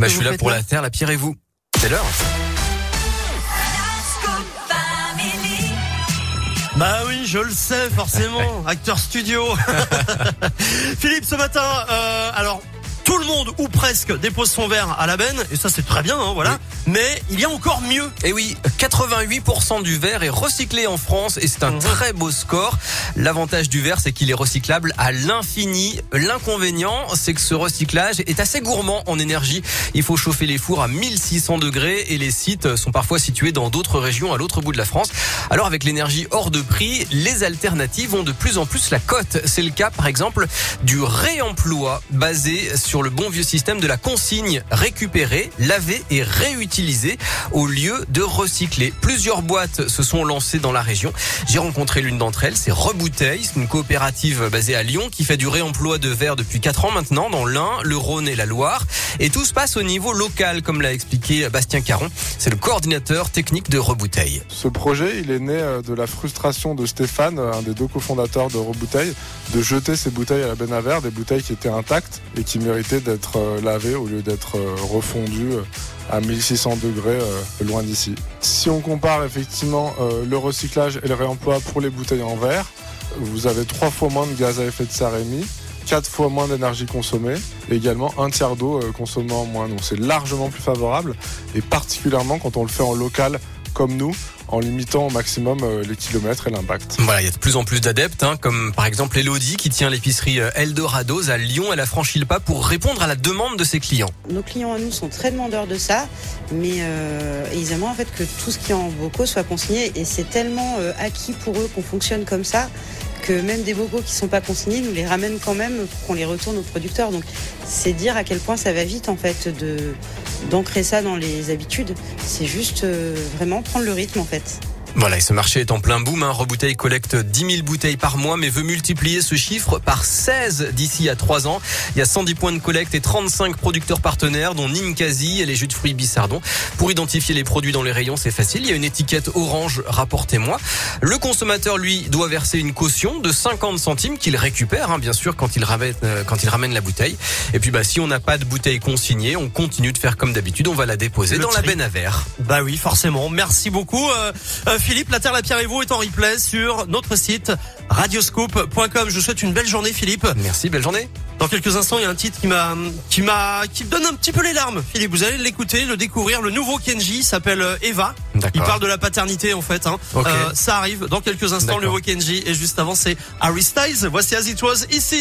bah, je suis là pour la terre, la pierre et vous. C'est l'heure. Bah oui, je le sais forcément, acteur studio. Philippe, ce matin, euh, alors monde ou presque dépose son verre à la benne et ça c'est très bien, hein, voilà. Mais il y a encore mieux. Et oui, 88% du verre est recyclé en France et c'est un Mhm. très beau score. L'avantage du verre, c'est qu'il est recyclable à l'infini. L'inconvénient, c'est que ce recyclage est assez gourmand en énergie. Il faut chauffer les fours à 1600 degrés et les sites sont parfois situés dans d'autres régions à l'autre bout de la France. Alors avec l'énergie hors de prix, les alternatives ont de plus en plus la cote. C'est le cas par exemple du réemploi basé sur le bon vieux système de la consigne récupérer, laver et réutiliser au lieu de recycler. Plusieurs boîtes se sont lancées dans la région. J'ai rencontré l'une d'entre elles, c'est Rebouteille, c'est une coopérative basée à Lyon qui fait du réemploi de verre depuis 4 ans maintenant dans l'Ain, le Rhône et la Loire. Et tout se passe au niveau local, comme l'a expliqué Bastien Caron. C'est le coordinateur technique de Rebouteille. Ce projet, il est né euh, de la frustration de Stéphane, euh, un des deux cofondateurs de Rebouteille, de jeter ses bouteilles à la benne à verre, des bouteilles qui étaient intactes et qui méritaient d'être euh, lavées au lieu d'être euh, refondues euh, à 1600 degrés loin d'ici. Si on compare effectivement le recyclage et le réemploi pour les bouteilles en verre, vous avez trois fois moins de gaz à effet de serre émis, quatre fois moins d'énergie consommée et également un tiers d'eau consommée en moins. Donc c'est largement plus favorable et particulièrement quand on le fait en local comme nous, en limitant au maximum euh, les kilomètres et l'impact. Voilà, il y a de plus en plus d'adeptes, hein, comme par exemple Elodie qui tient l'épicerie euh, Eldorados à Lyon. Elle a franchi le pas pour répondre à la demande de ses clients. Nos clients à nous sont très demandeurs de ça, mais euh, ils aimeraient en fait que tout ce qui est en bocaux soit consigné et c'est tellement euh, acquis pour eux qu'on fonctionne comme ça que même des bocaux qui sont pas consignés nous les ramènent quand même pour qu'on les retourne aux producteurs. Donc c'est dire à quel point ça va vite en fait d'ancrer ça dans les habitudes. C'est juste euh, vraiment prendre le rythme en fait. Voilà, et ce marché est en plein boom. Hein. Rebouteille collecte 10 000 bouteilles par mois, mais veut multiplier ce chiffre par 16 d'ici à 3 ans. Il y a 110 points de collecte et 35 producteurs partenaires, dont Ninkasi et les jus de fruits Bissardon. Pour identifier les produits dans les rayons, c'est facile. Il y a une étiquette orange, rapportez-moi. Le consommateur, lui, doit verser une caution de 50 centimes qu'il récupère, hein, bien sûr, quand il, ramène, euh, quand il ramène la bouteille. Et puis, bah, si on n'a pas de bouteille consignée, on continue de faire comme d'habitude. On va la déposer Le dans la benne à verre. Bah oui, forcément. Merci beaucoup. Euh, euh, Philippe, la Terre, la Pierre et vous est en replay sur notre site radioscope.com. Je vous souhaite une belle journée, Philippe. Merci, belle journée. Dans quelques instants, il y a un titre qui m'a, qui m'a, qui me donne un petit peu les larmes. Philippe, vous allez l'écouter, le découvrir. Le nouveau Kenji s'appelle euh, Eva. Il parle de la paternité, en fait. Hein. Euh, ça arrive dans quelques instants, le nouveau Kenji. Et juste avant, c'est Harry Styles. Voici As It Was ici.